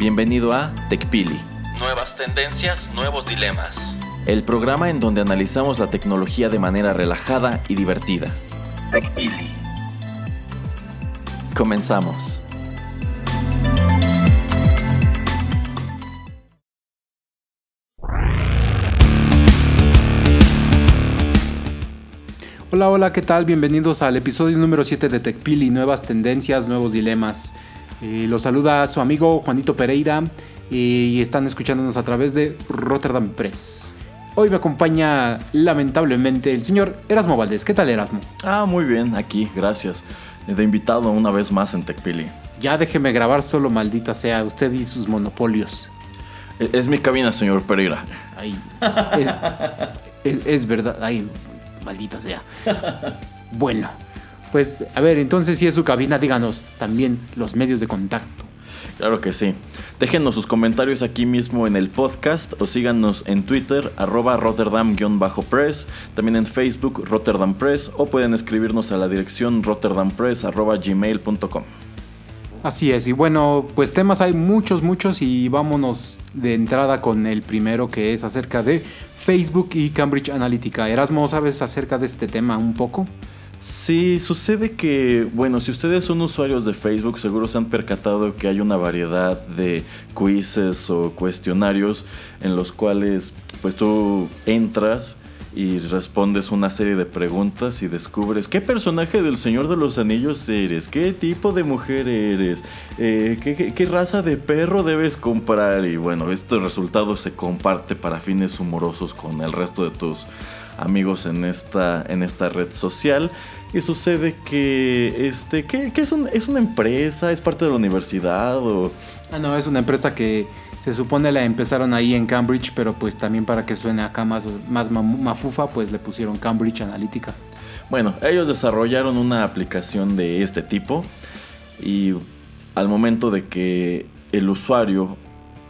Bienvenido a TechPili. Nuevas tendencias, nuevos dilemas. El programa en donde analizamos la tecnología de manera relajada y divertida. TechPili. Comenzamos. Hola, hola, ¿qué tal? Bienvenidos al episodio número 7 de TechPili, nuevas tendencias, nuevos dilemas. Eh, los saluda su amigo Juanito Pereira y están escuchándonos a través de Rotterdam Press. Hoy me acompaña lamentablemente el señor Erasmo Valdés. ¿Qué tal Erasmo? Ah, muy bien, aquí, gracias. De invitado una vez más en TechPili. Ya déjeme grabar solo, maldita sea, usted y sus monopolios. Es, es mi cabina, señor Pereira. Ay, es, es- es verdad, ay, maldita sea. Bueno, pues a ver, entonces si es su cabina, díganos también los medios de contacto. Claro que sí. Déjenos sus comentarios aquí mismo en el podcast o síganos en Twitter, arroba Rotterdam-Press, también en Facebook, Rotterdam Press, o pueden escribirnos a la dirección rotterdampress arroba gmail.com. Así es, y bueno, pues temas hay muchos, muchos y vámonos de entrada con el primero que es acerca de Facebook y Cambridge Analytica. Erasmo, ¿sabes acerca de este tema un poco? Sí, sucede que, bueno, si ustedes son usuarios de Facebook, seguro se han percatado que hay una variedad de quizzes o cuestionarios en los cuales, pues tú entras y respondes una serie de preguntas y descubres qué personaje del Señor de los Anillos eres, qué tipo de mujer eres, eh, qué, qué- qué raza de perro debes comprar y bueno, este resultado se comparte para fines humorosos con el resto de tus amigos en esta, en esta red social. Y sucede que, este, ¿qué, qué es, un- es una empresa? ¿Es parte de la universidad? O, Ah, no, es una empresa que se supone la empezaron ahí en Cambridge, pero pues también para que suene acá más, más mafufa, pues le pusieron Cambridge Analytica. Bueno, ellos desarrollaron una aplicación de este tipo y al momento de que el usuario,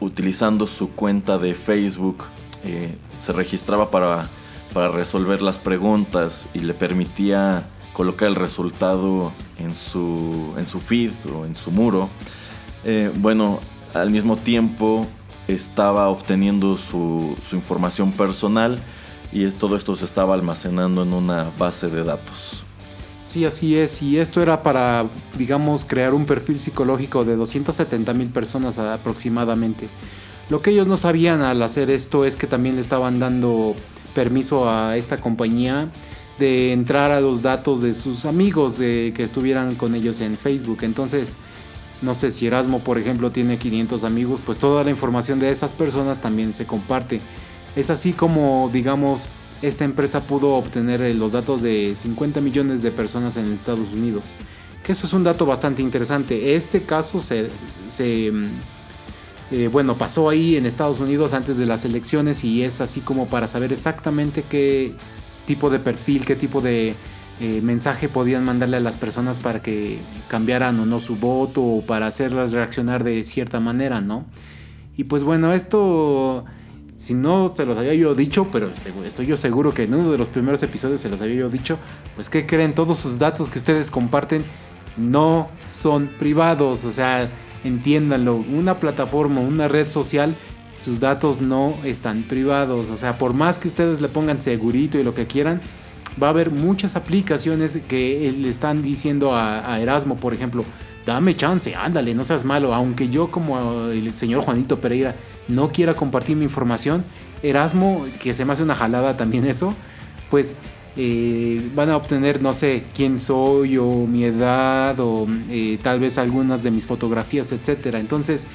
utilizando su cuenta de Facebook, eh, se registraba para, para resolver las preguntas y le permitía colocar el resultado en su, en su feed o en su muro, eh, bueno, al mismo tiempo estaba obteniendo su, información personal y todo esto se estaba almacenando en una base de datos. Sí, así es. Y esto era para, digamos, crear un perfil psicológico de 270 mil personas aproximadamente. Lo que ellos no sabían al hacer esto es que también le estaban dando permiso a esta compañía de entrar a los datos de sus amigos de que estuvieran con ellos en Facebook. Entonces, no sé si Erasmo, por ejemplo, tiene 500 amigos, pues toda la información de esas personas también se comparte. Es así como, digamos, esta empresa pudo obtener eh, los datos de 50 millones de personas en Estados Unidos. Que eso es un dato bastante interesante. Este caso se, se, mm, eh, bueno, pasó ahí en Estados Unidos antes de las elecciones y es así como para saber exactamente qué tipo de perfil, qué tipo de eh, mensaje podían mandarle a las personas para que cambiaran o no su voto o para hacerlas reaccionar de cierta manera, ¿no? Y pues bueno, esto, si no se los había yo dicho, pero estoy yo seguro que en uno de los primeros episodios se los había yo dicho, pues ¿qué creen? Todos sus datos que ustedes comparten no son privados, o sea, entiéndanlo, una plataforma, una red social, sus datos no están privados, o sea, por más que ustedes le pongan segurito y lo que quieran, va a haber muchas aplicaciones que le están diciendo a Erasmo, por ejemplo, dame chance, ándale, no seas malo, aunque yo como el señor Juanito Pereira no quiera compartir mi información, Erasmo, que se me hace una jalada también eso, pues eh, van a obtener, no sé, quién soy o mi edad o eh, tal vez algunas de mis fotografías, etcétera. Entonces,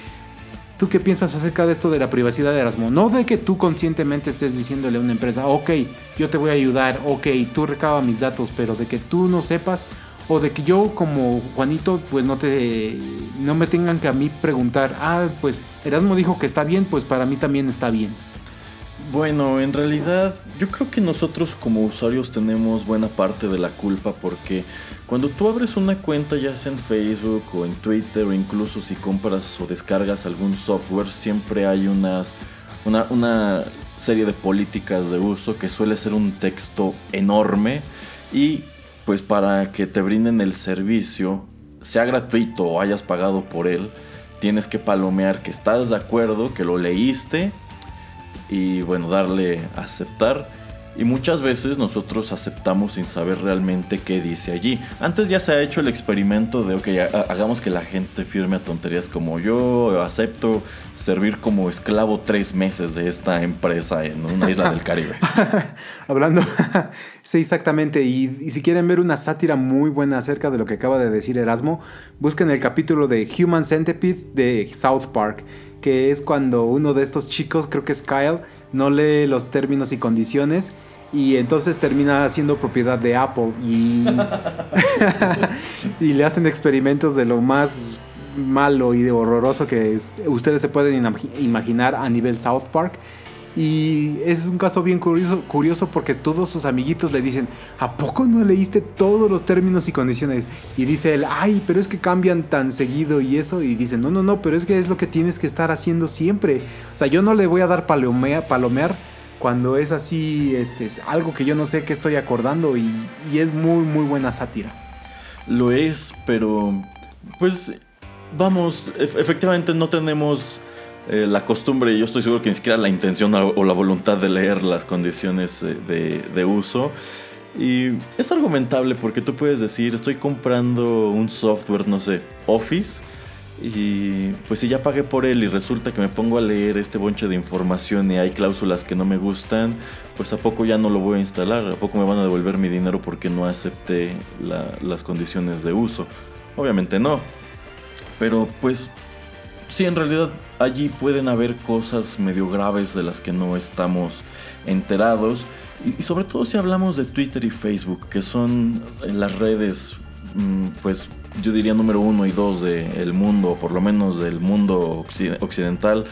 ¿tú qué piensas acerca de esto de la privacidad de Erasmo? No de que tú conscientemente estés diciéndole a una empresa, ok, yo te voy a ayudar, ok, tú recaba mis datos, pero de que tú no sepas o de que yo como Juanito pues no te no me tengan que a mí preguntar, ah, pues Erasmo dijo que está bien, pues para mí también está bien. Bueno, en realidad yo creo que nosotros como usuarios tenemos buena parte de la culpa porque cuando tú abres una cuenta ya sea en Facebook o en Twitter o incluso si compras o descargas algún software siempre hay unas una, una serie de políticas de uso que suele ser un texto enorme y pues para que te brinden el servicio, sea gratuito o hayas pagado por él, tienes que palomear que estás de acuerdo, que lo leíste y bueno, darle aceptar y muchas veces nosotros aceptamos sin saber realmente qué dice allí. Antes ya se ha hecho el experimento de, ok, hagamos que la gente firme a tonterías como yo acepto servir como esclavo tres meses de esta empresa en una isla del Caribe. Hablando, sí, exactamente. Y, y, si quieren ver una sátira muy buena acerca de lo que acaba de decir Erasmo, busquen el capítulo de Human Centipede de South Park, que es cuando uno de estos chicos, creo que es Kyle, no lee los términos y condiciones y entonces termina siendo propiedad de Apple y, y le hacen experimentos de lo más malo y de horroroso que ustedes se pueden imaginar a nivel South Park. Y es un caso bien curioso, curioso porque todos sus amiguitos le dicen, ¿a poco no leíste todos los términos y condiciones? Y dice él, ay, pero es que cambian tan seguido y eso. Y dice, no, no, no, pero es que es lo que tienes que estar haciendo siempre. O sea, yo no le voy a dar palomear cuando es así, este, es algo que yo no sé qué estoy acordando y, es muy, muy buena sátira. Lo es, pero pues vamos, efectivamente no tenemos eh, la costumbre, yo estoy seguro que ni siquiera la intención o la voluntad de leer las condiciones eh, de, uso. Y es argumentable porque tú puedes decir, estoy comprando un software, no sé, Office y pues si ya pagué por él y resulta que me pongo a leer este bonche de información y hay cláusulas que no me gustan, pues a poco ya no lo voy a instalar, a poco me van a devolver mi dinero porque no acepté las condiciones de uso. Obviamente no. Pero pues sí, en realidad allí pueden haber cosas medio graves de las que no estamos enterados. Y, sobre todo si hablamos de Twitter y Facebook, que son las redes mm, pues yo diría número uno y dos del mundo, o por lo menos del mundo occidental,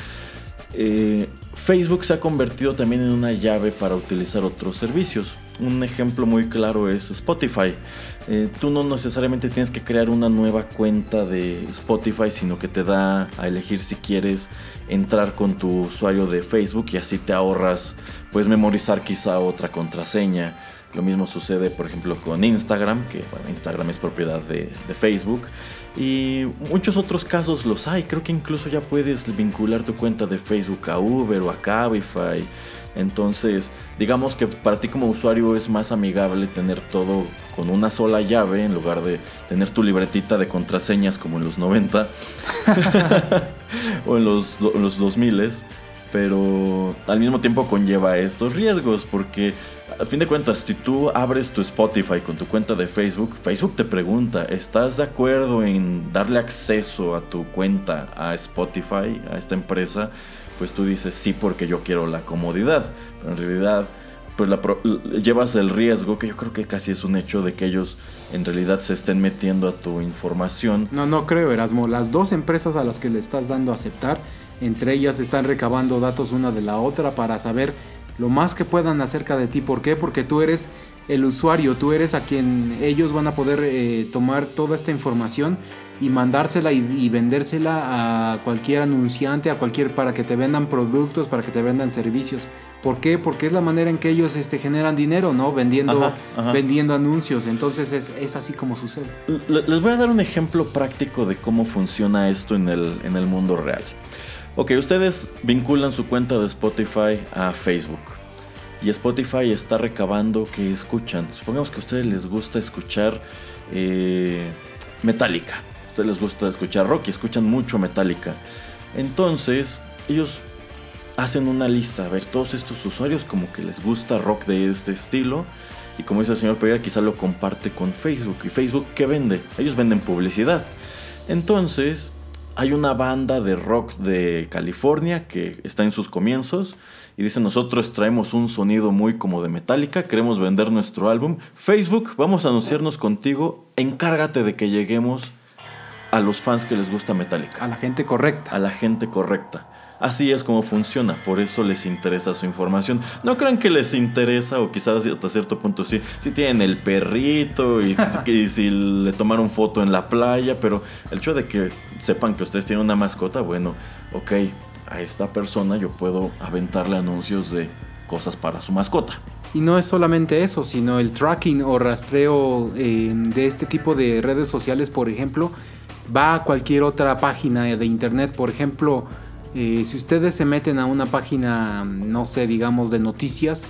eh, Facebook se ha convertido también en una llave para utilizar otros servicios. Un ejemplo muy claro es Spotify. Eh, tú no necesariamente tienes que crear una nueva cuenta de Spotify, sino que te da a elegir si quieres entrar con tu usuario de Facebook y así te ahorras, puedes memorizar quizá otra contraseña lo mismo sucede, por ejemplo, con Instagram, que Instagram es propiedad de, Facebook. Y muchos otros casos los hay. Creo que incluso ya puedes vincular tu cuenta de Facebook a Uber o a Cabify. Entonces, digamos que para ti como usuario es más amigable tener todo con una sola llave en lugar de tener tu libretita de contraseñas como en los 90 o en los, los 2000 pero al mismo tiempo conlleva estos riesgos porque a fin de cuentas si tú abres tu Spotify con tu cuenta de Facebook, Facebook te pregunta, ¿estás de acuerdo en darle acceso a tu cuenta a Spotify, a esta empresa? Pues tú dices sí porque yo quiero la comodidad, pero en realidad pues llevas el riesgo, que yo creo que casi es un hecho de que ellos en realidad se estén metiendo a tu información. No, no creo, Erasmo. Las dos empresas a las que le estás dando a aceptar entre ellas están recabando datos una de la otra para saber lo más que puedan acerca de ti. ¿Por qué? Porque tú eres el usuario, tú eres a quien ellos van a poder eh, tomar toda esta información y mandársela y, vendérsela a cualquier anunciante, a cualquier para que te vendan productos, para que te vendan servicios. ¿Por qué? Porque es la manera en que ellos este, generan dinero, ¿no? Vendiendo, vendiendo anuncios. Entonces es, es, así como sucede. Les voy a dar un ejemplo práctico de cómo funciona esto en el, en el mundo real. Ok, ustedes vinculan su cuenta de Spotify a Facebook. Y Spotify está recabando que escuchan. Supongamos que a ustedes les gusta escuchar eh, Metallica. A ustedes les gusta escuchar rock y escuchan mucho Metallica. Entonces, ellos hacen una lista. A ver, todos estos usuarios como que les gusta rock de este estilo. Y como dice el señor Pereira, quizá lo comparte con Facebook. ¿Y Facebook qué vende? Ellos venden publicidad. Entonces, hay una banda de rock de California que está en sus comienzos y dice nosotros traemos un sonido muy como de Metallica, queremos vender nuestro álbum. Facebook, vamos a anunciarnos contigo, encárgate de que lleguemos a los fans que les gusta Metallica. A la gente correcta. A la gente correcta. Así es como funciona, por eso les interesa su información. No crean que les interesa, o quizás hasta cierto punto sí, si tienen el perrito y, si le tomaron foto en la playa, pero el hecho de que sepan que ustedes tienen una mascota, bueno, ok, a esta persona yo puedo aventarle anuncios de cosas para su mascota. Y no es solamente eso, sino el tracking o rastreo eh, de este tipo de redes sociales, por ejemplo, va a cualquier otra página de internet. Por ejemplo, eh, si ustedes se meten a una página, no sé, digamos, de noticias,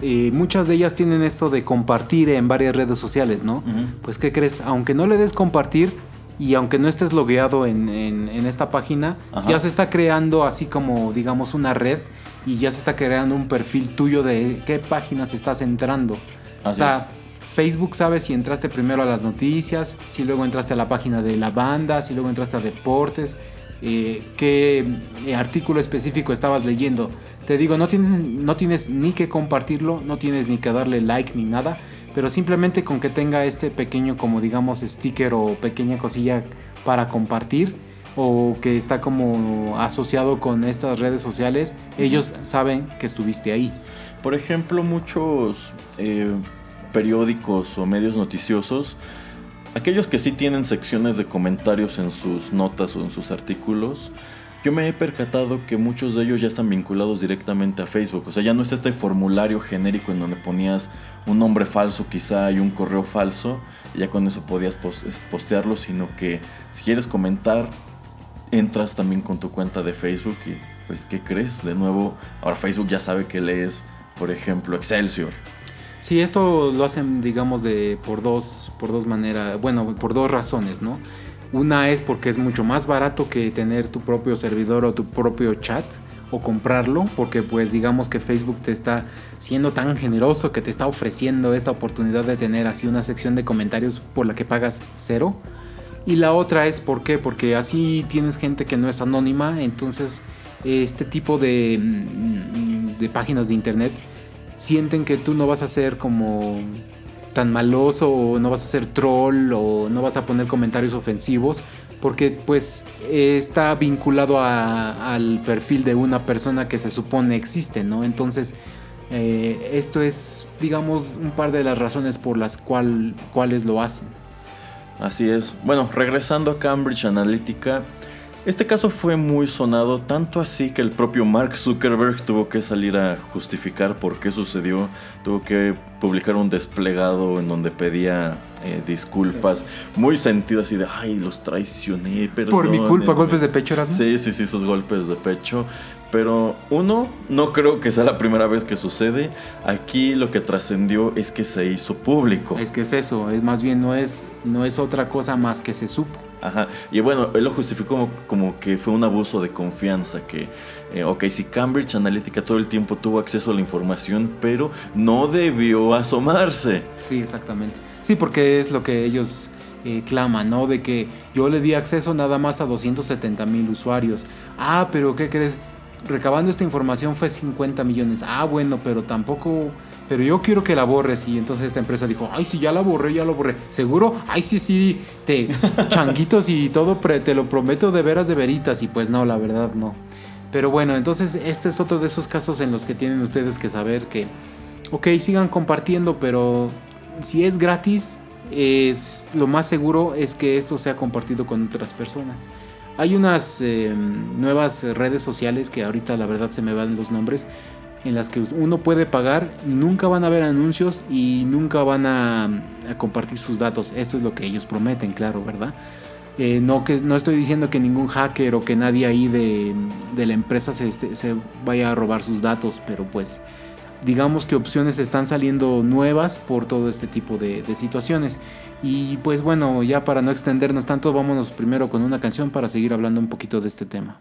eh, muchas de ellas tienen esto de compartir en varias redes sociales, ¿no? Pues, ¿qué crees? Aunque no le des compartir y aunque no estés logueado en, esta página, ya se está creando así como, digamos, una red y ya se está creando un perfil tuyo de qué páginas estás entrando. o sea, Facebook sabe si entraste primero a las noticias, si luego entraste a la página de la banda, si luego entraste a deportes eh, qué eh, artículo específico estabas leyendo. Te digo, no tienes, no tienes ni que compartirlo, no tienes ni que darle like ni nada, pero simplemente con que tenga este pequeño, como digamos, sticker o pequeña cosilla para compartir o que está como asociado con estas redes sociales, ellos saben que estuviste ahí. Por ejemplo, muchos eh, periódicos o medios noticiosos Aquellos que sí tienen secciones de comentarios en sus notas o en sus artículos, yo me he percatado que muchos de ellos ya están vinculados directamente a Facebook. O sea, ya no es este formulario genérico en donde ponías un nombre falso quizá y un correo falso, y ya con eso podías postearlo, sino que si quieres comentar, entras también con tu cuenta de Facebook y pues, ¿qué crees? De nuevo, ahora Facebook ya sabe que lees, por ejemplo, Excelsior. Sí, esto lo hacen, digamos, de por dos, por dos maneras, bueno, por dos razones, ¿no? Una es porque es mucho más barato que tener tu propio servidor o tu propio chat o comprarlo, porque pues digamos que Facebook te está siendo tan generoso que te está ofreciendo esta oportunidad de tener así una sección de comentarios por la que pagas cero. Y la otra es ¿por qué? Porque así tienes gente que no es anónima, entonces este tipo de, mm, de páginas de internet sienten que tú no vas a ser como tan maloso o no vas a ser troll o no vas a poner comentarios ofensivos porque pues está vinculado al perfil de una persona que se supone existe, ¿no? Entonces eh, esto es digamos un par de las razones por las cual, cuales lo hacen. Así es. Bueno, regresando a Cambridge Analytica, este caso fue muy sonado, tanto así que el propio Mark Zuckerberg tuvo que salir a justificar por qué sucedió, tuvo que publicar un desplegado en donde pedía eh, disculpas, muy sentido así de, ay, los traicioné, pero... Por mi culpa, golpes de pecho, Erasmo. Sí, sí, sí, esos golpes de pecho. Pero uno, no creo que sea la primera vez que sucede. Aquí lo que trascendió es que se hizo público. Es que es eso, es más bien no es, no es otra cosa más que se supo. Ajá. Y bueno, él lo justificó como, que fue un abuso de confianza, que, eh, ok, si Cambridge Analytica todo el tiempo tuvo acceso a la información, pero no debió asomarse. Sí, exactamente. Sí, porque es lo que ellos eh, claman, ¿no? De que yo le di acceso nada más a 270 mil usuarios. Ah, pero ¿qué crees? Recabando esta información fue 50 millones. Ah, bueno, pero tampoco pero yo quiero que la borres. Y entonces esta empresa dijo, ay, sí, ya la borré, ya lo borré. ¿Seguro? Ay, sí, sí, te changuitos y todo, te lo prometo de veras de veritas. Y pues no, la verdad no. Pero bueno, entonces este es otro de esos casos en los que tienen ustedes que saber que, ok, sigan compartiendo, pero si es gratis, es lo más seguro es que esto sea compartido con otras personas. Hay unas em, nuevas redes sociales que ahorita la verdad se me van los nombres, en las que uno puede pagar, nunca van a ver anuncios y nunca van a, compartir sus datos. Esto es lo que ellos prometen, claro, ¿verdad? Eh, no, que, no estoy diciendo que ningún hacker o que nadie ahí de, la empresa se, este, se, vaya a robar sus datos, pero pues digamos que opciones están saliendo nuevas por todo este tipo de, de situaciones. Y pues bueno, ya para no extendernos tanto, vámonos primero con una canción para seguir hablando un poquito de este tema.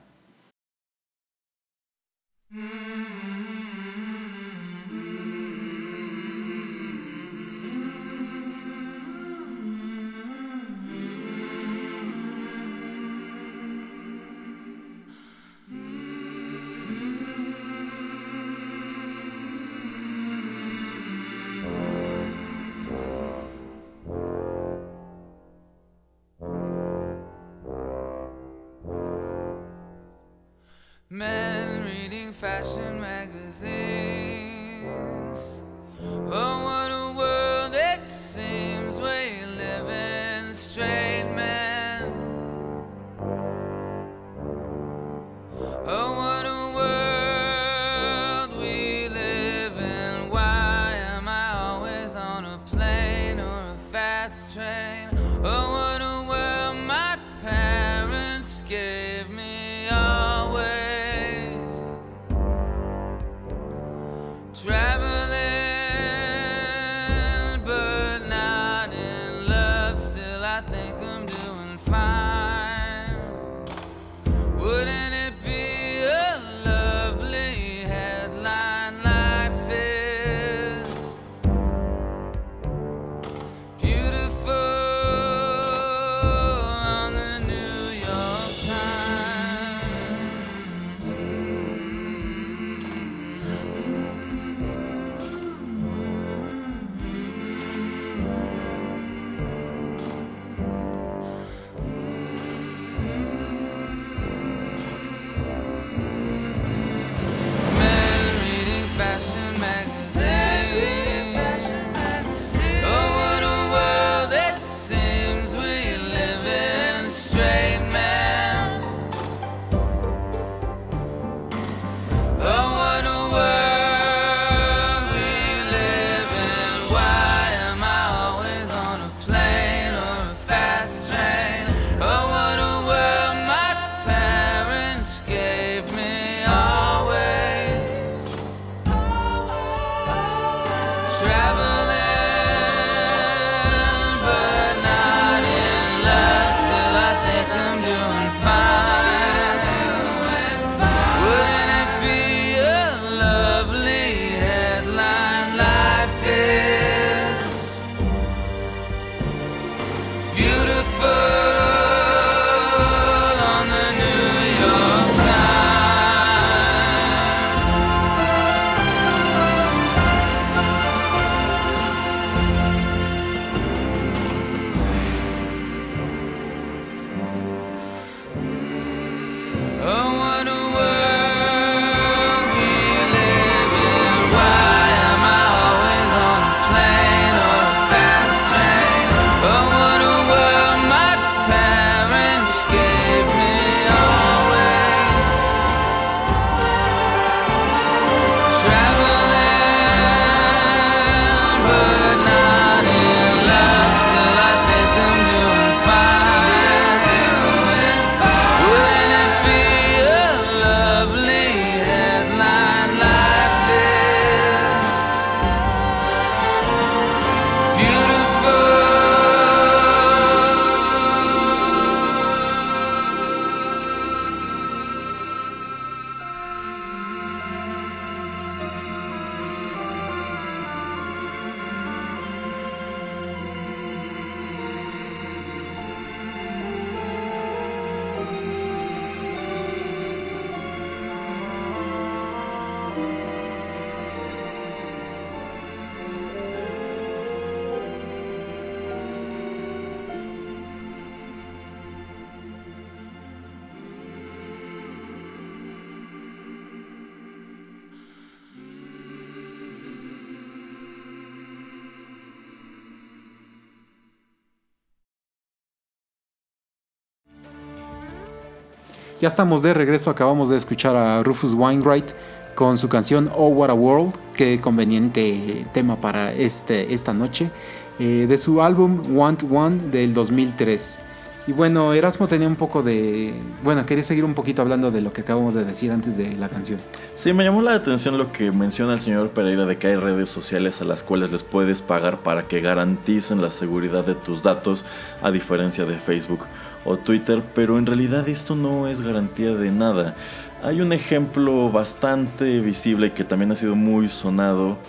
Ya estamos de regreso, acabamos de escuchar a Rufus Wainwright con su canción Oh What a World, qué conveniente tema para este, esta noche, eh, de su álbum Want One del 2003. Y bueno, Erasmo tenía un poco de... Bueno, quería seguir un poquito hablando de lo que acabamos de decir antes de la canción. Sí, me llamó la atención lo que menciona el señor Pereira de que hay redes sociales a las cuales les puedes pagar para que garanticen la seguridad de tus datos, a diferencia de Facebook o Twitter, pero en realidad esto no es garantía de nada. Hay un ejemplo bastante visible que también ha sido muy sonado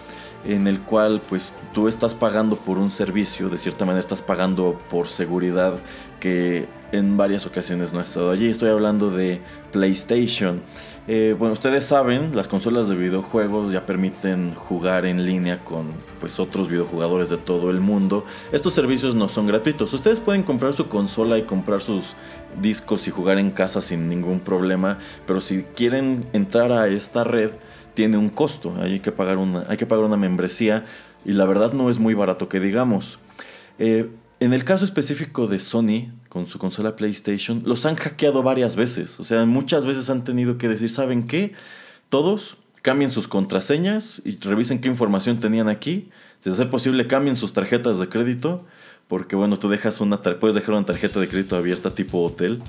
en el cual pues tú estás pagando por un servicio, de cierta manera estás pagando por seguridad que en varias ocasiones no ha estado allí. Estoy hablando de PlayStation. Eh, bueno, ustedes saben, las consolas de videojuegos ya permiten jugar en línea con pues otros videojugadores de todo el mundo. Estos servicios no son gratuitos. Ustedes pueden comprar su consola y comprar sus discos y jugar en casa sin ningún problema, pero si quieren entrar a esta red tiene un costo, hay que pagar una, hay que pagar una membresía y la verdad no es muy barato que digamos. Eh, en el caso específico de Sony, con su consola PlayStation, los han hackeado varias veces. O sea, muchas veces han tenido que decir, ¿saben qué? Todos cambien sus contraseñas y revisen qué información tenían aquí. Si es posible, cambien sus tarjetas de crédito porque bueno, tú dejas una puedes dejar una tarjeta de crédito abierta tipo hotel.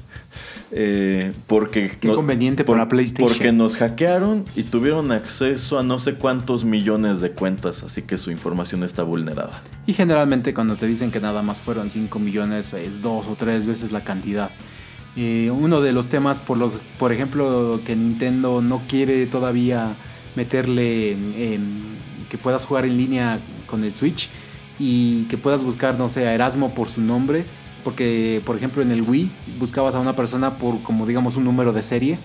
Eh, porque Qué conveniente para PlayStation. Porque nos hackearon y tuvieron acceso a no sé cuántos millones de cuentas, así que su información está vulnerada. Y generalmente cuando te dicen que nada más fueron 5 millones es dos o tres veces la cantidad. Eh, uno de los temas por los, por ejemplo, que Nintendo no quiere todavía meterle em, que puedas jugar en línea con el Switch y que puedas buscar, no sé, a Erasmo por su nombre, porque por ejemplo en el Wii buscabas a una persona por como digamos un número de serie.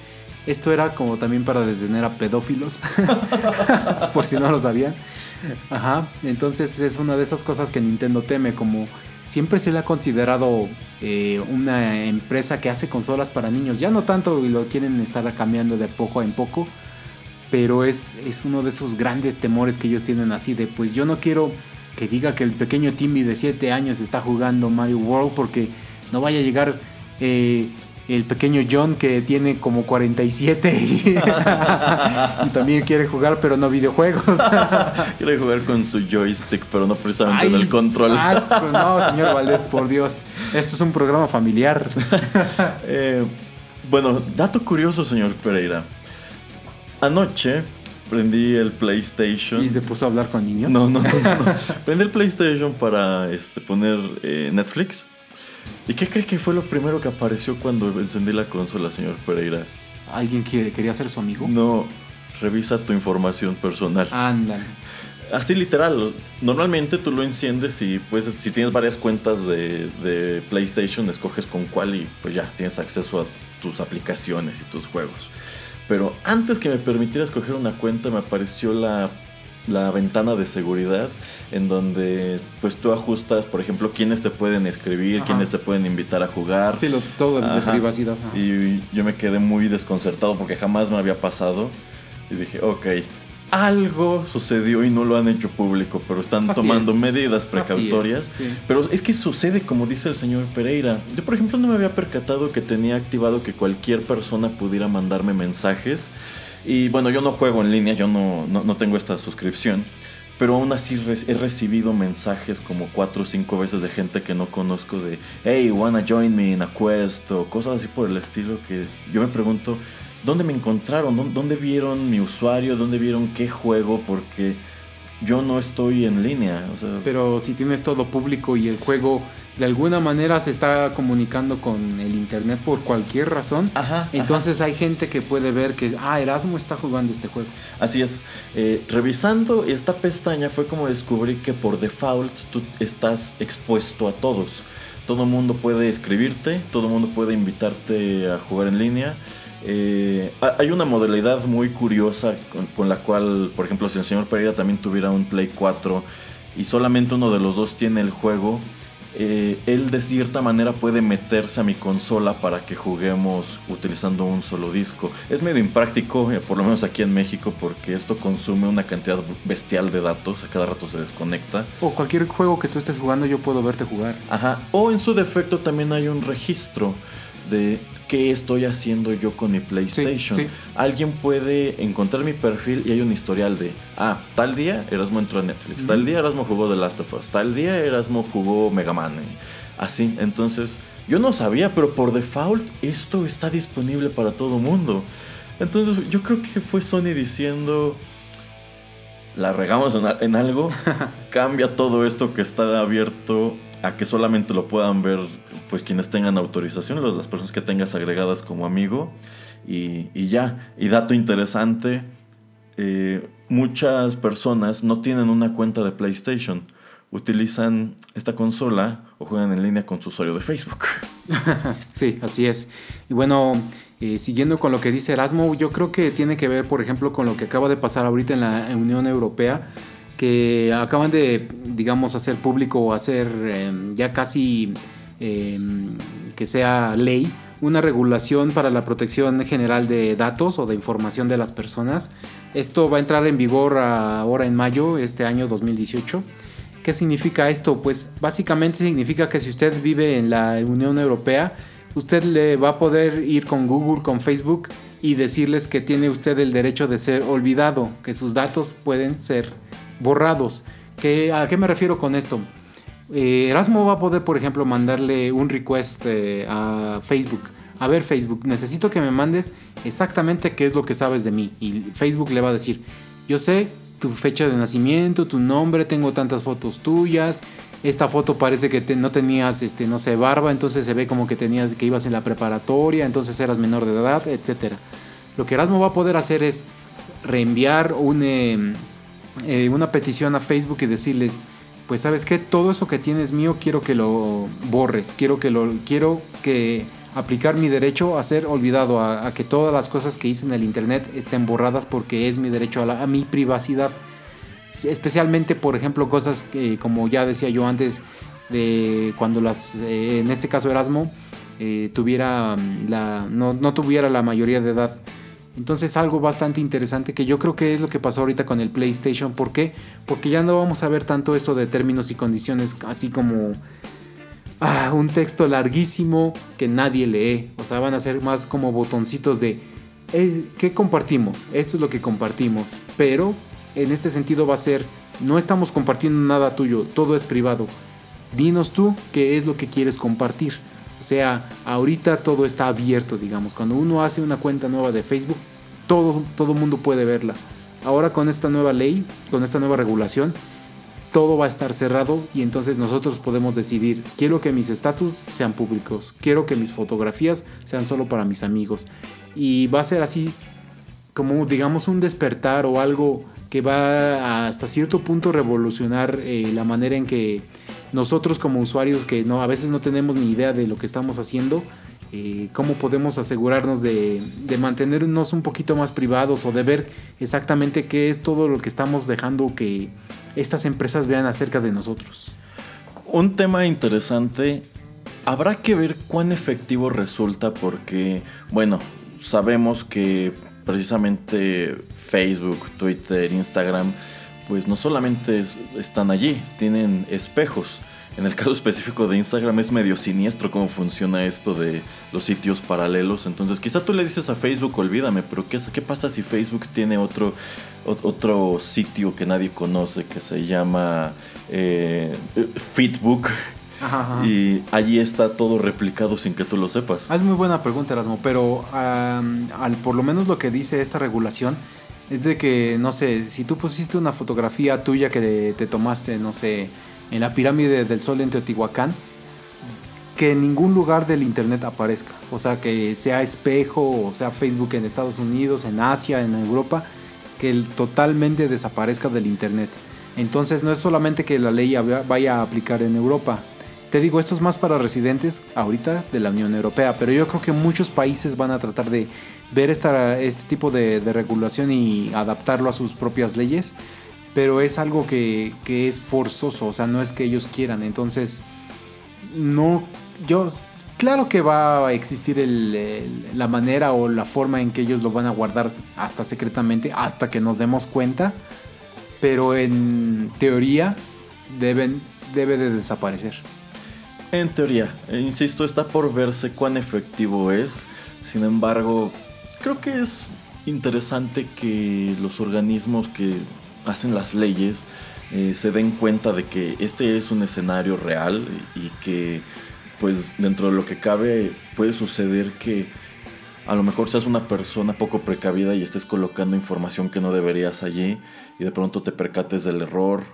Esto era como también para detener a pedófilos, por si no lo sabían. Ajá, entonces es una de esas cosas que Nintendo teme, como siempre se le ha considerado eh, una empresa que hace consolas para niños. Ya no tanto y lo quieren estar cambiando de poco en poco, pero es, es uno de esos grandes temores que ellos tienen así de, pues yo no quiero que diga que el pequeño Timmy de 7 años está jugando Mario World porque no vaya a llegar eh, el pequeño John que tiene como 47 y, también quiere jugar pero no videojuegos. quiere jugar con su joystick pero no precisamente en el control. no, señor Valdés, por Dios. Esto es un programa familiar. Eh, bueno, dato curioso, señor Pereira. Anoche prendí el PlayStation. ¿Y se puso a hablar con niños? No, no, no. prendí el PlayStation para este, poner eh, Netflix. ¿Y qué cree que fue lo primero que apareció cuando encendí la consola, señor Pereira? ¿Alguien que quería ser su amigo? No, revisa tu información personal. Ándale. Así literal. Normalmente tú lo enciendes y pues si tienes varias cuentas de, de PlayStation, escoges con cuál y pues ya tienes acceso a tus aplicaciones y tus juegos. Pero antes que me permitiera escoger una cuenta me apareció la, ventana de seguridad en donde pues tú ajustas, por ejemplo, quiénes te pueden escribir, quiénes te pueden invitar a jugar. Sí, lo, todo de privacidad. Y yo me quedé muy desconcertado porque jamás me había pasado. Y dije, ok, algo sucedió y no lo han hecho público, pero están tomando medidas precautorias. Pero es que sucede como dice el señor Pereira. Yo, por ejemplo, no me había percatado que tenía activado que cualquier persona pudiera mandarme mensajes. Y bueno, yo no juego en línea, yo no, no, tengo esta suscripción. Pero aún así he recibido mensajes como cuatro o cinco veces de gente que no conozco de, hey, wanna join me in a quest o cosas así por el estilo que yo me pregunto, dónde me encontraron, dónde vieron mi usuario, dónde vieron qué juego, porque yo no estoy en línea. Pero si tienes todo público y el juego de alguna manera se está comunicando con el internet por cualquier razón, entonces hay gente que puede ver que, ah, Erasmo está jugando este juego. Así es. Eh, revisando esta pestaña fue como descubrí que por default tú estás expuesto a todos. Todo el mundo puede escribirte, todo el mundo puede invitarte a jugar en línea. Eh, hay una modalidad muy curiosa con, la cual, por ejemplo, si el señor Pereira también tuviera un Play 4 y solamente uno de los dos tiene el juego, eh, él de cierta manera puede meterse a mi consola para que juguemos utilizando un solo disco. Es medio impráctico, eh, por lo menos aquí en México, porque esto consume una cantidad bestial de datos, a cada rato se desconecta. O cualquier juego que tú estés jugando yo puedo verte jugar. Ajá, o en su defecto también hay un registro de qué estoy haciendo yo con mi PlayStation. Alguien puede encontrar mi perfil y hay un historial de, ah, tal día Erasmo entró a Netflix, tal día Erasmo jugó The Last of Us, tal día Erasmo jugó Mega Man. Así, entonces yo no sabía, pero por default esto está disponible para todo mundo. Entonces yo creo que fue Sony diciendo, la regamos en algo, cambia todo esto que está abierto a que solamente lo puedan ver pues quienes tengan autorización, las personas que tengas agregadas como amigo y, ya. Y dato interesante, eh, muchas personas no tienen una cuenta de PlayStation. Utilizan esta consola o juegan en línea con su usuario de Facebook. Sí, así es. Y bueno, eh, siguiendo con lo que dice Erasmo, yo creo que tiene que ver, por ejemplo, con lo que acaba de pasar ahorita en la Unión Europea, que acaban de, digamos, hacer público hacer eh, ya casi eh, que sea ley una regulación para la protección general de datos o de información de las personas. Esto va a entrar en vigor ahora en mayo, este año 2018. ¿Qué significa esto? Pues básicamente significa que si usted vive en la Unión Europea, usted le va a poder ir con Google, con Facebook y decirles que tiene usted el derecho de ser olvidado, que sus datos pueden ser borrados. ¿Qué, ¿A qué me refiero con esto? Eh, Erasmo va a poder, por ejemplo, mandarle un request eh, a Facebook. A ver, Facebook, necesito que me mandes exactamente qué es lo que sabes de mí. Y Facebook le va a decir, yo sé tu fecha de nacimiento, tu nombre, tengo tantas fotos tuyas. Esta foto parece que te- no tenías, este, no sé, barba, entonces se ve como que tenías, que ibas en la preparatoria, entonces eras menor de edad, etcétera. Lo que Erasmo va a poder hacer es reenviar eh, una petición a Facebook y decirles, pues sabes qué, todo eso que tienes mío quiero que lo borres, quiero que lo, quiero que aplicar mi derecho a ser olvidado, a, que todas las cosas que hice en el internet estén borradas porque es mi derecho a, la- a mi privacidad. Especialmente, por ejemplo, cosas que, como ya decía yo antes, de cuando las, eh, en este caso Erasmo, eh, tuviera mm, la, no, no tuviera la mayoría de edad. Entonces algo bastante interesante que yo creo que es lo que pasó ahorita con el PlayStation. ¿Por qué? Porque ya no vamos a ver tanto esto de términos y condiciones así como ah, un texto larguísimo que nadie lee. O sea, van a ser más como botoncitos de eh, ¿qué compartimos? Esto es lo que compartimos. Pero en este sentido va a ser no estamos compartiendo nada tuyo, todo es privado. Dinos tú qué es lo que quieres compartir. O sea, ahorita todo está abierto, digamos. Cuando uno hace una cuenta nueva de Facebook, todo todo mundo puede verla. Ahora con esta nueva ley, con esta nueva regulación, todo va a estar cerrado y entonces nosotros podemos decidir, quiero que mis estatus sean públicos, quiero que mis fotografías sean solo para mis amigos. Y va a ser así como digamos un despertar o algo que va hasta cierto punto revolucionar eh, la manera en que nosotros como usuarios que no a veces no tenemos ni idea de lo que estamos haciendo eh, cómo podemos asegurarnos de, de mantenernos un poquito más privados o de ver exactamente qué es todo lo que estamos dejando que estas empresas vean acerca de nosotros. Un tema interesante, habrá que ver cuán efectivo resulta porque, bueno, sabemos que precisamente Facebook, Twitter, Instagram, pues no solamente es- están allí, tienen espejos. En el caso específico de Instagram es medio siniestro cómo funciona esto de los sitios paralelos. Entonces quizá tú le dices a Facebook, olvídame, pero ¿qué, qué pasa si Facebook tiene otro, ot- otro sitio que nadie conoce que se llama eh, Fitbook? Y allí está todo replicado sin que tú lo sepas. Ah, es muy buena pregunta, Erasmo, pero al, por lo menos lo que dice esta regulación es de que, no sé, si tú pusiste una fotografía tuya que te tomaste, no sé, en la pirámide del sol en Teotihuacán, que en ningún lugar del internet aparezca. O sea, que sea espejo, o sea Facebook en Estados Unidos, en Asia, en Europa, que el- totalmente desaparezca del internet. Entonces no es solamente que la ley vaya a aplicar en Europa. Te digo, esto es más para residentes ahorita de la Unión Europea, pero yo creo que muchos países van a tratar de ver este tipo de, regulación y adaptarlo a sus propias leyes, pero es algo que, es forzoso, o sea, no es que ellos quieran. Entonces, no, yo, claro que va a existir la manera o la forma en que ellos lo van a guardar hasta secretamente, hasta que nos demos cuenta, pero en teoría deben, debe de desaparecer. En teoría, e insisto, está por verse cuán efectivo es. Sin embargo, creo que es interesante que los organismos que hacen las leyes eh, se den cuenta de que este es un escenario real y que, pues, dentro de lo que cabe, puede suceder que a lo mejor seas una persona poco precavida y estés colocando información que no deberías allí y de pronto te percates del error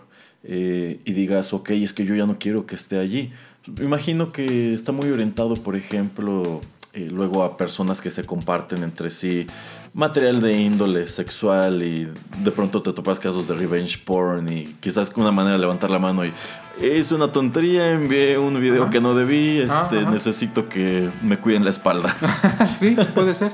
eh, y digas, ok, es que yo ya no quiero que esté allí imagino que está muy orientado, por ejemplo, eh, luego a personas que se comparten entre sí material de índole sexual y de pronto te topas casos de revenge porn y quizás con una manera de levantar la mano y es una tontería, envié un video que no debí, este, necesito que me cuiden la espalda. sí, puede ser.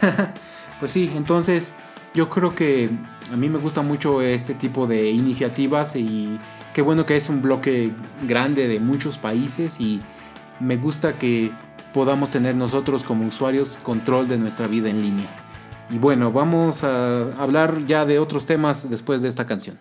pues sí, entonces yo creo que a mí me gusta mucho este tipo de iniciativas y Qué bueno que es un bloque grande de muchos países y me gusta que podamos tener nosotros como usuarios control de nuestra vida en línea. Y bueno, vamos a hablar ya de otros temas después de esta canción.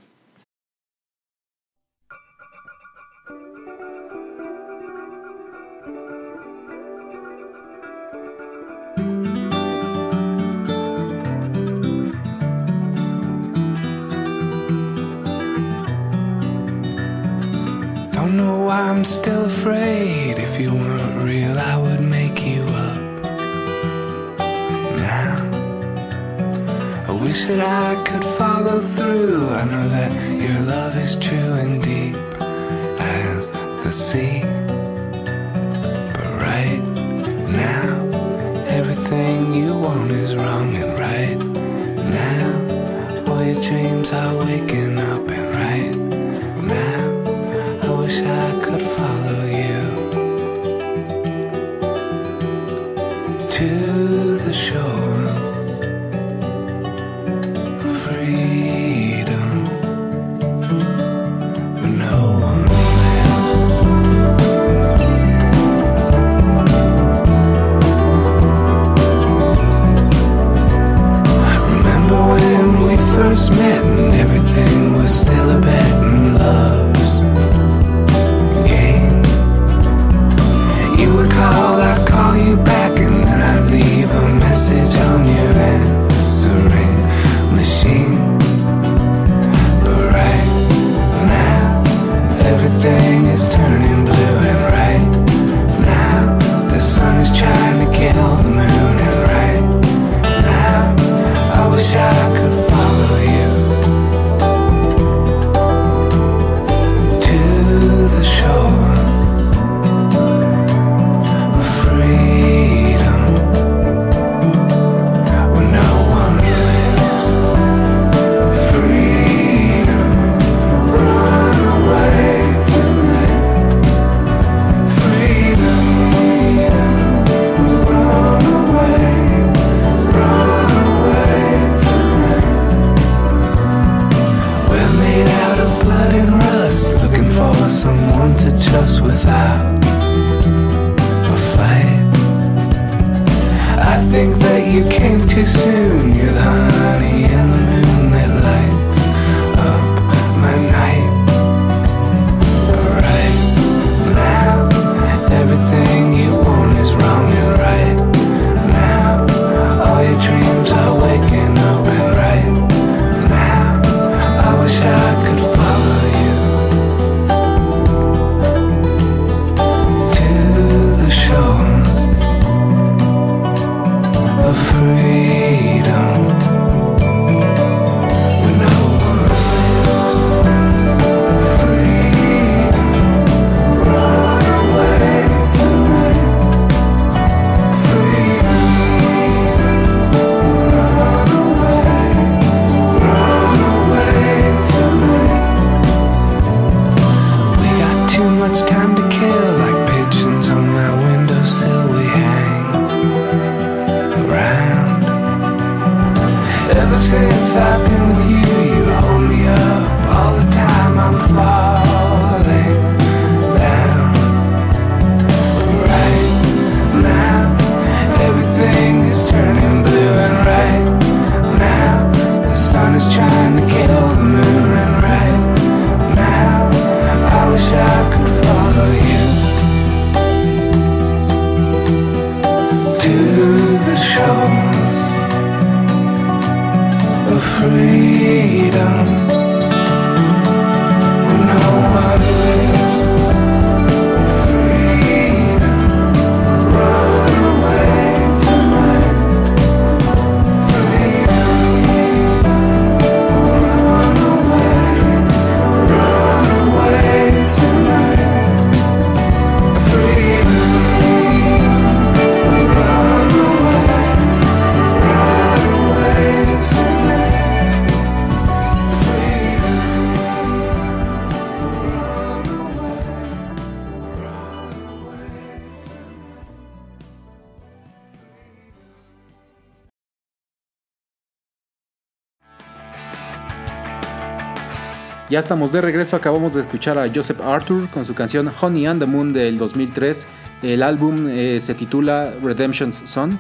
Ya estamos de regreso, acabamos de escuchar a Joseph Arthur con su canción Honey and the Moon del 2003. El álbum eh, se titula Redemption's Son.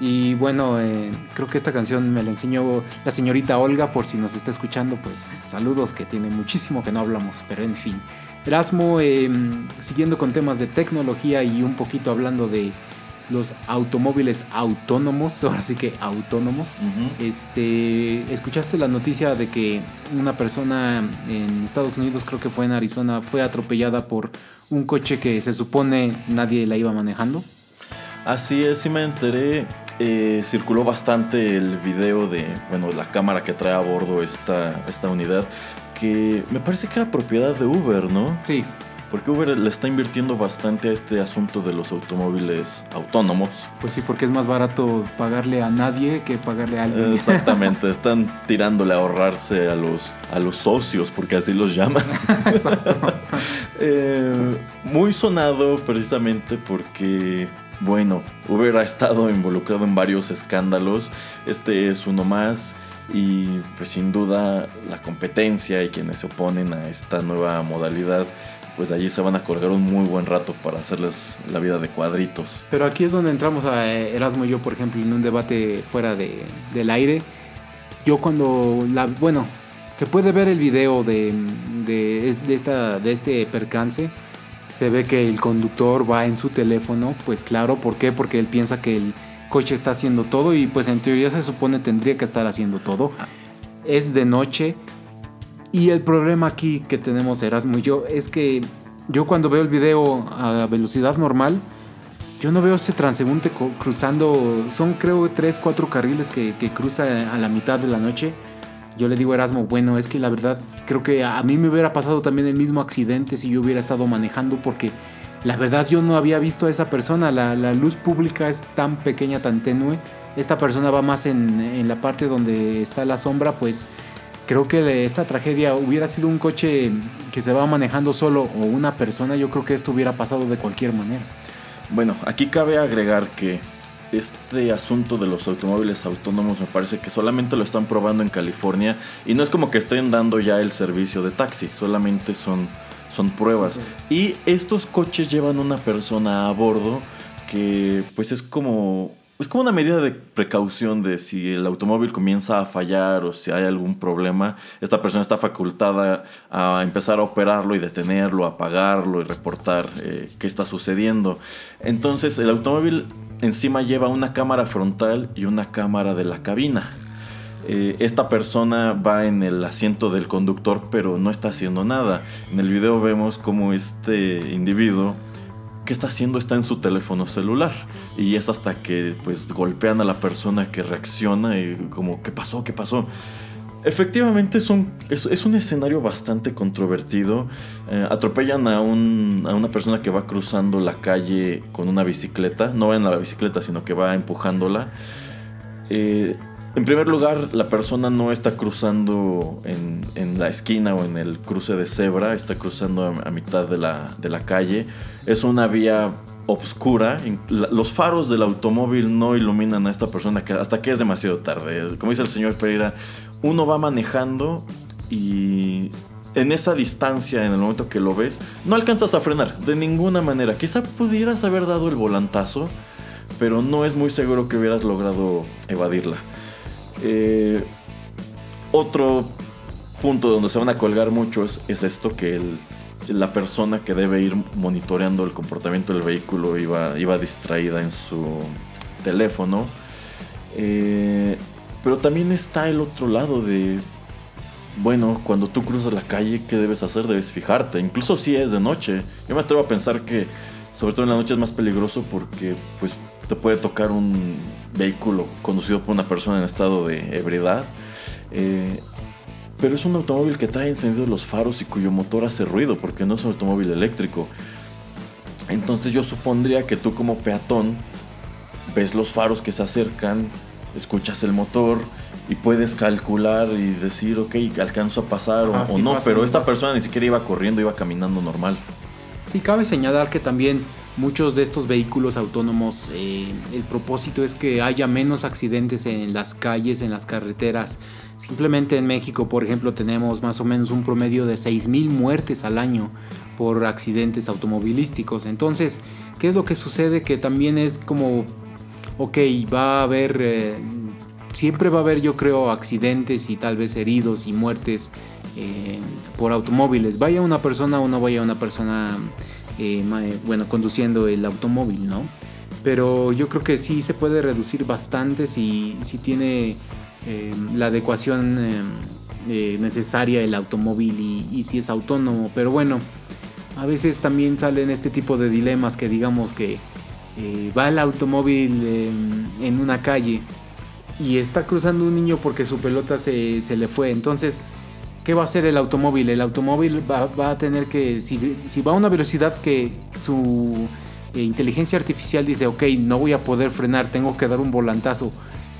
Y bueno, eh, creo que esta canción me la enseñó la señorita Olga, por si nos está escuchando, pues saludos, que tiene muchísimo que no hablamos, pero en fin. Erasmo, eh, siguiendo con temas de tecnología y un poquito hablando de los automóviles autónomos, ahora sí que autónomos. Este, escuchaste la noticia de que una persona en Estados Unidos, creo que fue en Arizona, fue atropellada por un coche que se supone nadie la iba manejando. Así es, sí me enteré. Eh, circuló bastante el video de, bueno, la cámara que trae a bordo esta, esta unidad, que me parece que era propiedad de Uber, ¿no? Sí, Porque Uber le está invirtiendo bastante a este asunto de los automóviles autónomos. pues sí, porque es más barato pagarle a nadie que pagarle a alguien. Exactamente, están tirándole a ahorrarse a los, a los socios, porque así los llaman. Eh, muy sonado precisamente porque, bueno, Uber ha estado involucrado en varios escándalos. Este es uno más. Y pues sin duda la competencia y quienes se oponen a esta nueva modalidad, pues allí se van a colgar un muy buen rato para hacerles la vida de cuadritos. Pero aquí es donde entramos a eh, Erasmo y yo, por ejemplo, en un debate fuera de, del aire. Yo cuando la, bueno, se puede ver el video de, de, de esta, de este percance. Se ve que el conductor va en su teléfono, pues claro, ¿por qué? Porque él piensa que el coche está haciendo todo y pues en teoría se supone tendría que estar haciendo todo. Es de noche y el problema aquí que tenemos Erasmo y yo es que yo cuando veo el video a velocidad normal, yo no veo ese transeúnte cruzando, son creo tres, cuatro carriles que, que cruza a la mitad de la noche. Yo le digo a Erasmo, bueno, es que la verdad creo que a mí me hubiera pasado también el mismo accidente si yo hubiera estado manejando porque la verdad yo no había visto a esa persona, la, la luz pública es tan pequeña, tan tenue, esta persona va más en, en la parte donde está la sombra, pues creo que le- esta tragedia hubiera sido un coche que se va manejando solo o una persona, yo creo que esto hubiera pasado de cualquier manera. Bueno, aquí cabe agregar que este asunto de los automóviles autónomos me parece que solamente lo están probando en California y no es como que estén dando ya el servicio de taxi, solamente son, son pruebas. Y estos coches llevan una persona a bordo que pues es como... Es como una medida de precaución de si el automóvil comienza a fallar o si hay algún problema, esta persona está facultada a empezar a operarlo y detenerlo, apagarlo y reportar eh, qué está sucediendo. Entonces el automóvil encima lleva una cámara frontal y una cámara de la cabina. Eh, esta persona va en el asiento del conductor pero no está haciendo nada. En el video vemos como este individuo ¿qué está haciendo? Está en su teléfono celular. Y es hasta que pues golpean a la persona que reacciona y como, ¿qué pasó? ¿Qué pasó? Efectivamente es un, es, es un escenario bastante controvertido. Eh, atropellan a, un- a una persona que va cruzando la calle con una bicicleta. No va en la bicicleta, sino que va empujándola. Eh, en primer lugar, la persona no está cruzando en, en la esquina o en el cruce de cebra, está cruzando a, a mitad de la, de la calle. Es una vía obscura. Los faros del automóvil no iluminan a esta persona hasta que es demasiado tarde. Como dice el señor Pereira, uno va manejando y en esa distancia, en el momento que lo ves, no alcanzas a frenar de ninguna manera. Quizá pudieras haber dado el volantazo, pero no es muy seguro que hubieras logrado evadirla. Eh, otro punto donde se van a colgar mucho es, es esto, que la persona que debe ir monitoreando el comportamiento del vehículo iba, iba distraída en su teléfono. Eh, pero también está el otro lado de, bueno, cuando tú cruzas la calle, ¿qué debes hacer? Debes fijarte, incluso si es de noche. Yo me atrevo a pensar que, sobre todo en la noche, es más peligroso porque, pues, te puede tocar un vehículo conducido por una persona en estado de ebriedad. Eh, pero es un automóvil que trae encendidos los faros y cuyo motor hace ruido porque no es un automóvil eléctrico. Entonces yo supondría que tú como peatón ves los faros que se acercan, escuchas el motor y puedes calcular y decir, ok, alcanzo a pasar o- Ajá, o, sí, no, paso, pero esta persona ni siquiera iba corriendo, iba caminando normal. Sí, cabe señalar que también muchos de estos vehículos autónomos, eh, el propósito es que haya menos accidentes en las calles, en las carreteras. Simplemente en México, por ejemplo, tenemos más o menos un promedio de 6.000 muertes al año por accidentes automovilísticos. Entonces, ¿qué es lo que sucede? Que también es como, ok, va a haber, eh, siempre va a haber yo creo accidentes y tal vez heridos y muertes eh, por automóviles. Vaya una persona o no vaya una persona, eh, ma- bueno, conduciendo el automóvil, ¿no? Pero yo creo que sí se puede reducir bastante si, si tiene eh, la adecuación eh, eh, necesaria el automóvil y, y si es autónomo. Pero bueno, a veces también salen este tipo de dilemas que digamos que eh, va el automóvil eh, en una calle y está cruzando un niño porque su pelota se, se le fue. Entonces, ¿qué va a hacer el automóvil? El automóvil va, a tener que, si, si va a una velocidad que su eh, inteligencia artificial dice, ok, no voy a poder frenar, tengo que dar un volantazo.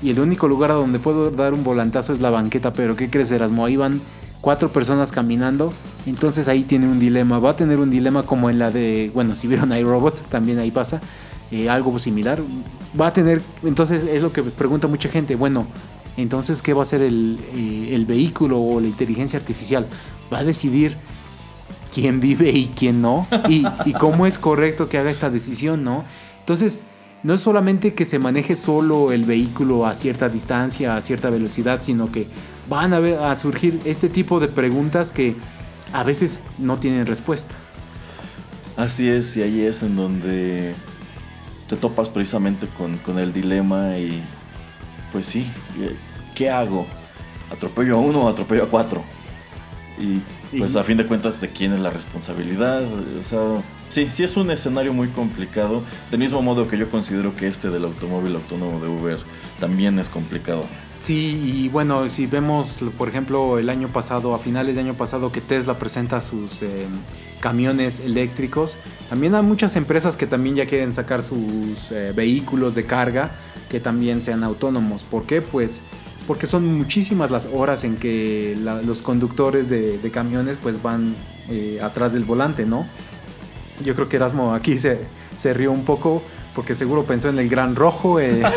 Y el único lugar a donde puedo dar un volantazo es la banqueta, pero ¿qué crees, Erasmo? Ahí van cuatro personas caminando, entonces ahí tiene un dilema. Va a tener un dilema como en la de, bueno, si vieron iRobot, también ahí pasa, eh, algo similar. Va a tener, entonces es lo que pregunta mucha gente, bueno, entonces ¿qué va a hacer el, eh, el vehículo o la inteligencia artificial? Va a decidir quién vive y quién no, y, cómo es correcto que haga esta decisión, ¿no? Entonces, no es solamente que se maneje solo el vehículo a cierta distancia, a cierta velocidad, sino que van a surgir este tipo de preguntas que a veces no tienen respuesta. Así es, y ahí es en donde te topas precisamente con, con el dilema y pues sí, eh, ¿qué hago? ¿Atropello a uno o atropello a cuatro? Y pues a fin de cuentas, ¿de quién es la responsabilidad? O sea, sí, sí es un escenario muy complicado, del mismo modo que yo considero que este del automóvil autónomo de Uber también es complicado. Sí, y bueno, si vemos, por ejemplo, el año pasado, a finales de año pasado, que Tesla presenta sus eh, camiones eléctricos, también hay muchas empresas que también ya quieren sacar sus eh, vehículos de carga que también sean autónomos. ¿Por qué? Pues porque son muchísimas las horas en que la- los conductores de, de camiones pues van eh, atrás del volante, ¿no? Yo creo que Erasmo aquí se, se rió un poco porque seguro pensó en el Gran Rojo. eh,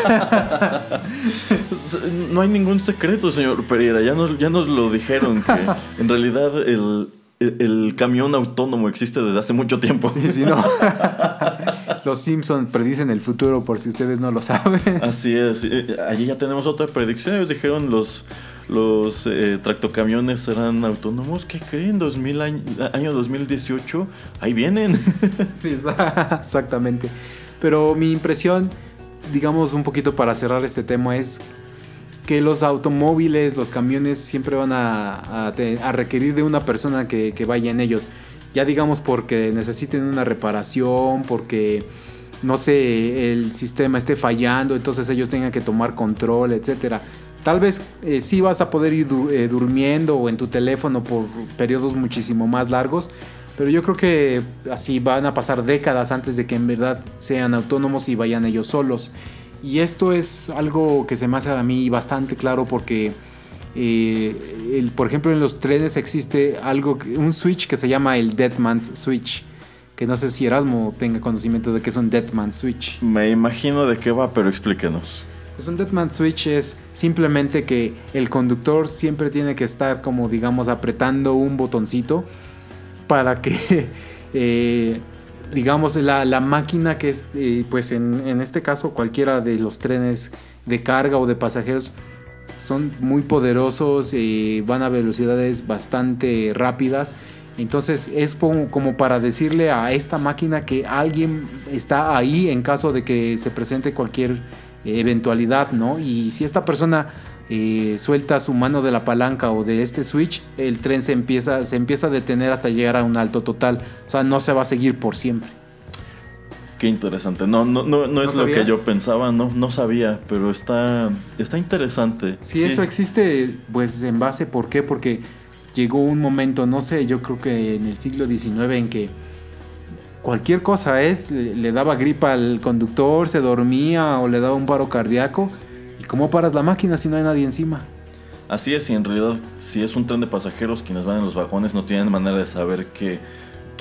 No hay ningún secreto, señor Pereira. Ya nos, ya nos lo dijeron que en realidad el, el- el camión autónomo existe desde hace mucho tiempo. Y si no, los Simpsons predicen el futuro por si ustedes no lo saben. Así es. Allí ya tenemos otra predicción. Ellos dijeron los los eh, tractocamiones serán autónomos. ¿Qué creen? 2000 año, año 2018. Ahí vienen. Sí, exa- exactamente. Pero mi impresión, digamos un poquito para cerrar este tema, es que los automóviles, los camiones siempre van a, a te- a requerir de una persona que, que vaya en ellos. Ya digamos porque necesiten una reparación, porque no sé, el sistema esté fallando, entonces ellos tengan que tomar control, etcétera. Tal vez eh, sí vas a poder ir eh, durmiendo o en tu teléfono por periodos muchísimo más largos, pero yo creo que así van a pasar décadas antes de que en verdad sean autónomos y vayan ellos solos. Y esto es algo que se me hace a mí bastante claro porque, eh, el- por ejemplo, en los trenes existe algo, un switch que se llama el Dead Man's Switch. Que no sé si Erasmo tenga conocimiento de que es un Dead Man's Switch. Me imagino de qué va, pero explíquenos. Pues un Deadman Switch es simplemente que el conductor siempre tiene que estar como digamos apretando un botoncito para que eh, digamos la, la máquina que es eh, pues en, en este caso cualquiera de los trenes de carga o de pasajeros son muy poderosos van a velocidades bastante rápidas. Entonces es como, para decirle a esta máquina que alguien está ahí en caso de que se presente cualquier eventualidad, ¿no? Y si esta persona eh, suelta su mano de la palanca o de este switch, el tren se empieza, se empieza a detener hasta llegar a un alto total. O sea, no se va a seguir por siempre. Qué interesante. No, no, no, no es ¿No lo que yo pensaba, no, no sabía, pero está, está interesante. Sí, eso existe, pues en base, ¿por qué? Porque llegó un momento, no sé, yo creo que en el siglo XIX en que cualquier cosa es, le, le daba gripa al conductor, se dormía o le daba un paro cardíaco. ¿Y cómo paras la máquina si no hay nadie encima? Así es, y en realidad, si es un tren de pasajeros, quienes van en los vagones no tienen manera de saber qué,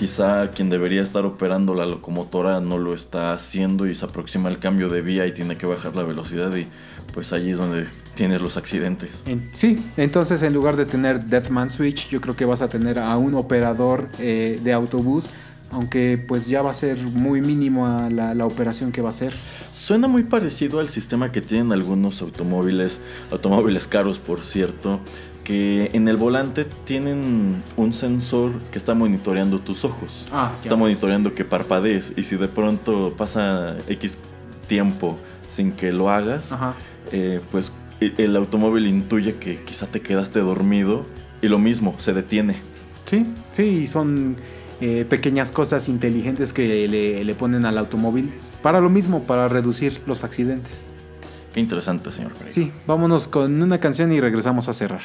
quizá quien debería estar operando la locomotora no lo está haciendo y se aproxima el cambio de vía y tiene que bajar la velocidad y pues allí es donde tienes los accidentes. En- sí, entonces en lugar de tener Deathman Switch, yo creo que vas a tener a un operador eh, de autobús, aunque pues ya va a ser muy mínimo a la, la operación que va a ser. Suena muy parecido al sistema que tienen algunos automóviles, automóviles caros por cierto, que en el volante tienen un sensor que está monitoreando tus ojos. Ah, está monitoreando que parpadees y si de pronto pasa X tiempo sin que lo hagas, eh, pues e- el automóvil intuye que quizá te quedaste dormido y lo mismo, se detiene. Sí, sí, y son eh, pequeñas cosas inteligentes que le, le ponen al automóvil para lo mismo, para reducir los accidentes. Qué interesante, señor Craig. Sí, vámonos con una canción y regresamos a cerrar.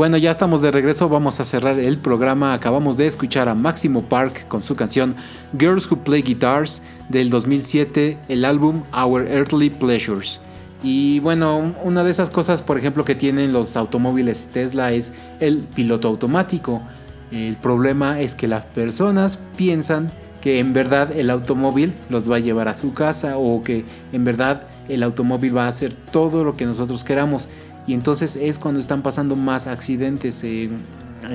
Bueno, ya estamos de regreso, vamos a cerrar el programa. Acabamos de escuchar a Máximo Park con su canción Girls Who Play Guitars del 2007, el álbum Our Earthly Pleasures. Y bueno, una de esas cosas, por ejemplo, que tienen los automóviles Tesla es el piloto automático. El problema es que las personas piensan que en verdad el automóvil los va a llevar a su casa o que en verdad el automóvil va a hacer todo lo que nosotros queramos. Y entonces es cuando están pasando más accidentes. eh,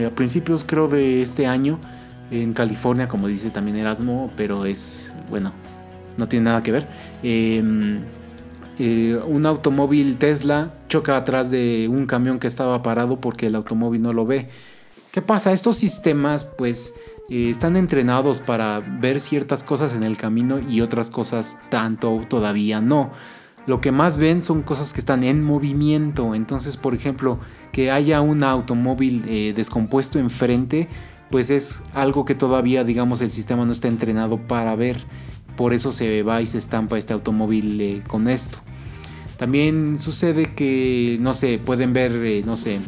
a principios creo de este año en California, como dice también Erasmo, pero es, bueno, no tiene nada que ver. Eh, eh, un automóvil Tesla choca atrás de un camión que estaba parado porque el automóvil no lo ve. ¿Qué pasa? Estos sistemas pues eh, están entrenados para ver ciertas cosas en el camino y otras cosas tanto todavía no. Lo que más ven son cosas que están en movimiento. Entonces, por ejemplo, que haya un automóvil eh, descompuesto enfrente, pues es algo que todavía, digamos, el sistema no está entrenado para ver. Por eso se va y se estampa este automóvil eh, con esto. También sucede que, no sé, pueden ver, eh, no sé,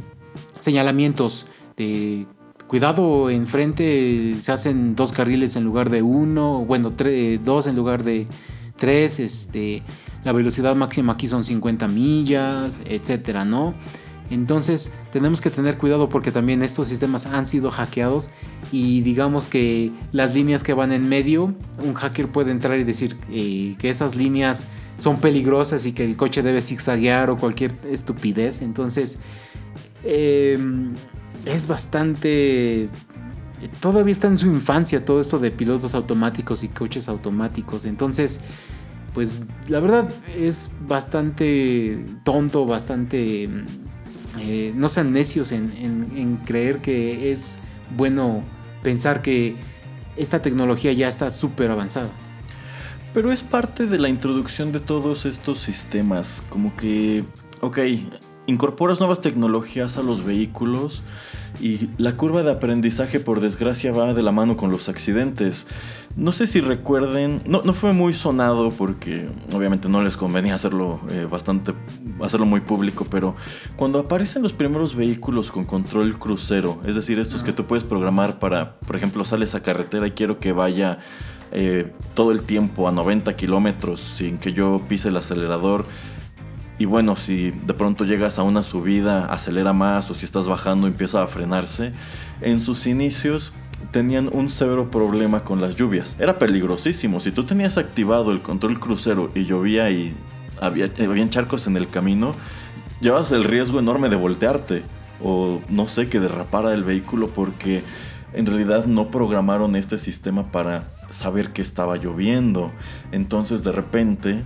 señalamientos de cuidado enfrente, se hacen dos carriles en lugar de uno, bueno, dos en lugar de tres, este, la velocidad máxima aquí son 50 millas, etcétera, ¿no? Entonces tenemos que tener cuidado porque también estos sistemas han sido hackeados y digamos que las líneas que van en medio, un hacker puede entrar y decir eh, que esas líneas son peligrosas y que el coche debe zigzaguear o cualquier estupidez. Entonces eh, es bastante... Todavía está en su infancia todo esto de pilotos automáticos y coches automáticos. Entonces, pues la verdad es bastante tonto, bastante... eh, no sean necios en, en- en creer que es bueno pensar que esta tecnología ya está súper avanzada. Pero es parte de la introducción de todos estos sistemas. Como que, ok, incorporas nuevas tecnologías a los vehículos y la curva de aprendizaje por desgracia va de la mano con los accidentes. No sé si recuerden, no, no fue muy sonado porque obviamente no les convenía hacerlo eh, bastante, hacerlo muy público, pero cuando aparecen los primeros vehículos con control crucero, es decir, estos que tú puedes programar para, por ejemplo, sales a carretera y quiero que vaya eh, todo el tiempo a 90 kilómetros sin que yo pise el acelerador. Y bueno, si de pronto llegas a una subida, acelera más o si estás bajando empieza a frenarse. En sus inicios tenían un severo problema con las lluvias. Era peligrosísimo. Si tú tenías activado el control crucero y llovía y había, habían charcos en el camino, llevas el riesgo enorme de voltearte o no sé, que derrapara el vehículo porque en realidad no programaron este sistema para saber que estaba lloviendo. Entonces de repente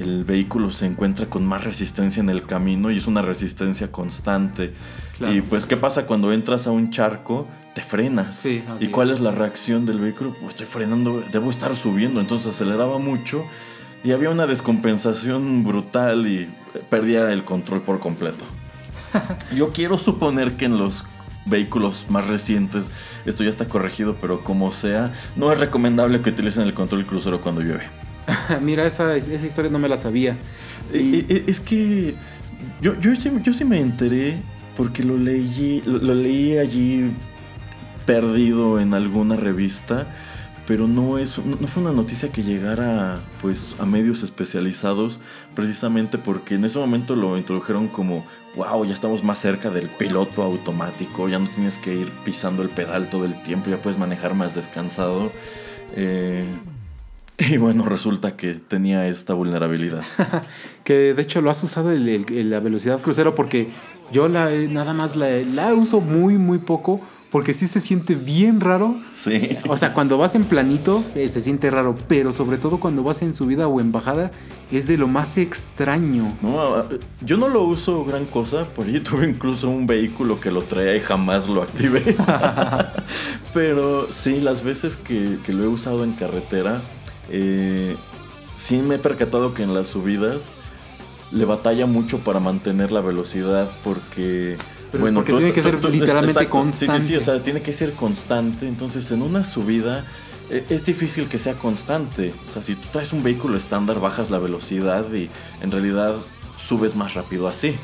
el vehículo se encuentra con más resistencia en el camino y es una resistencia constante. Claro. Y pues, ¿qué pasa cuando entras a un charco? Te frenas. Sí, ¿Y cuál es. es la reacción del vehículo? Pues estoy frenando, debo estar subiendo. Entonces aceleraba mucho y había una descompensación brutal y perdía el control por completo. Yo quiero suponer que en los vehículos más recientes esto ya está corregido, pero como sea, no es recomendable que utilicen el control crucero cuando llueve. Mira, esa, esa historia no me la sabía. Eh, eh, Es que yo, yo, sí, yo sí me enteré porque lo leí, lo, lo leí allí perdido en alguna revista, pero no, es, no no fue una noticia que llegara pues, a medios especializados, precisamente porque en ese momento lo introdujeron como, wow, ya estamos más cerca del piloto automático, ya no tienes que ir pisando el pedal todo el tiempo, ya puedes manejar más descansado. Eh, y bueno, resulta que tenía esta vulnerabilidad. Que de hecho lo has usado el- la velocidad crucero porque yo la he- nada más la, la uso muy, muy poco porque sí se siente bien raro. Sí. O sea, cuando vas en planito eh, se siente raro, pero sobre todo cuando vas en subida o en bajada es de lo más extraño. No, yo no lo uso gran cosa, por ahí tuve incluso un vehículo que lo traía y jamás lo activé. Pero sí, las veces que, que lo he usado en carretera, eh, sí me he percatado que en las subidas le batalla mucho para mantener la velocidad porque... Pero porque tiene que ser literalmente Sí, sí, sí, constante. o sea, tiene que ser constante. Entonces, en una subida eh, es difícil que sea constante. O sea, si tú traes un vehículo estándar, bajas la velocidad y en realidad subes más rápido así.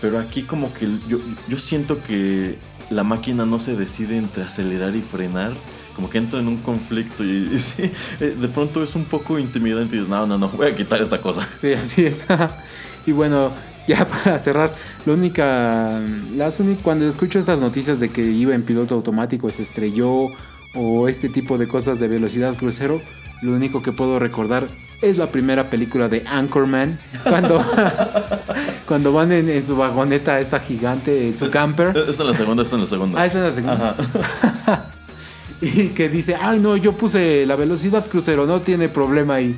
Pero aquí como que yo, yo siento que la máquina no se decide entre acelerar y frenar. Como que entra en un conflicto y, y sí, eh, de pronto es un poco intimidante y dices, no, no, no, voy a quitar esta cosa. Sí, así es. y bueno, ya para cerrar, la única, las uni- cuando escucho estas noticias de que iba en piloto automático, se estrelló o este tipo de cosas de velocidad crucero, lo único que puedo recordar es la primera película de Anchorman, cuando, cuando van en, en su vagoneta esta gigante, en su camper. Esta es la segunda, esta es la segunda. Ah, esta es la segunda. y que dice, ay no, yo puse la velocidad crucero, no tiene problema. Y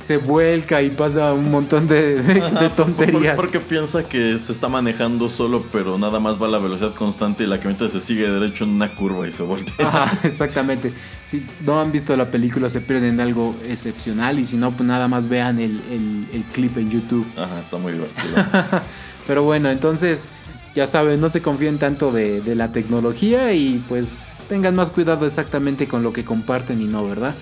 se vuelca y pasa un montón de, de- de Por- tonterías. Porque piensa que se está manejando solo, pero nada más va a la velocidad constante y la camioneta se sigue derecho en una curva y se voltea. Ajá, exactamente. Si no han visto la película, se pierden de algo excepcional. Y si no, pues nada más vean el, el- el clip en YouTube. Ajá, está muy divertido. Pero bueno, entonces, ya saben, no se confíen tanto de, de la tecnología y pues tengan más cuidado exactamente con lo que comparten y no, ¿verdad?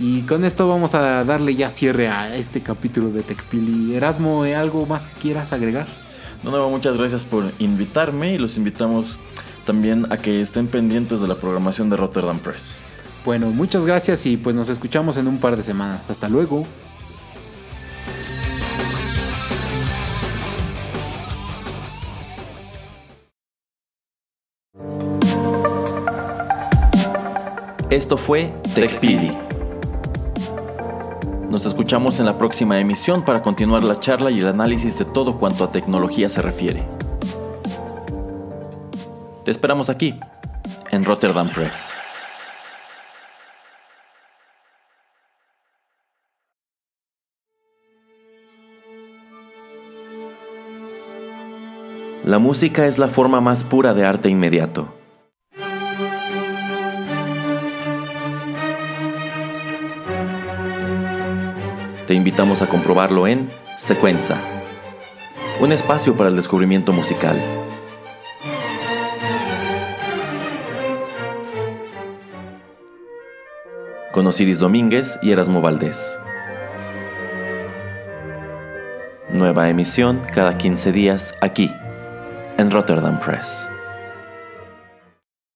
Y con esto vamos a darle ya cierre a este capítulo de TechPili. Erasmo, ¿eh? ¿algo más que quieras agregar? No, no, muchas gracias por invitarme y los invitamos también a que estén pendientes de la programación de Rotterdam Press. Bueno, muchas gracias y pues nos escuchamos en un par de semanas. Hasta luego. Esto fue TechPili. Nos escuchamos en la próxima emisión para continuar la charla y el análisis de todo cuanto a tecnología se refiere. Te esperamos aquí, en Rotterdam Press. La música es la forma más pura de arte inmediato. Te invitamos a comprobarlo en Secuenza, un espacio para el descubrimiento musical. Con Osiris Domínguez y Erasmo Valdés. Nueva emisión cada 15 días aquí, en Rotterdam Press.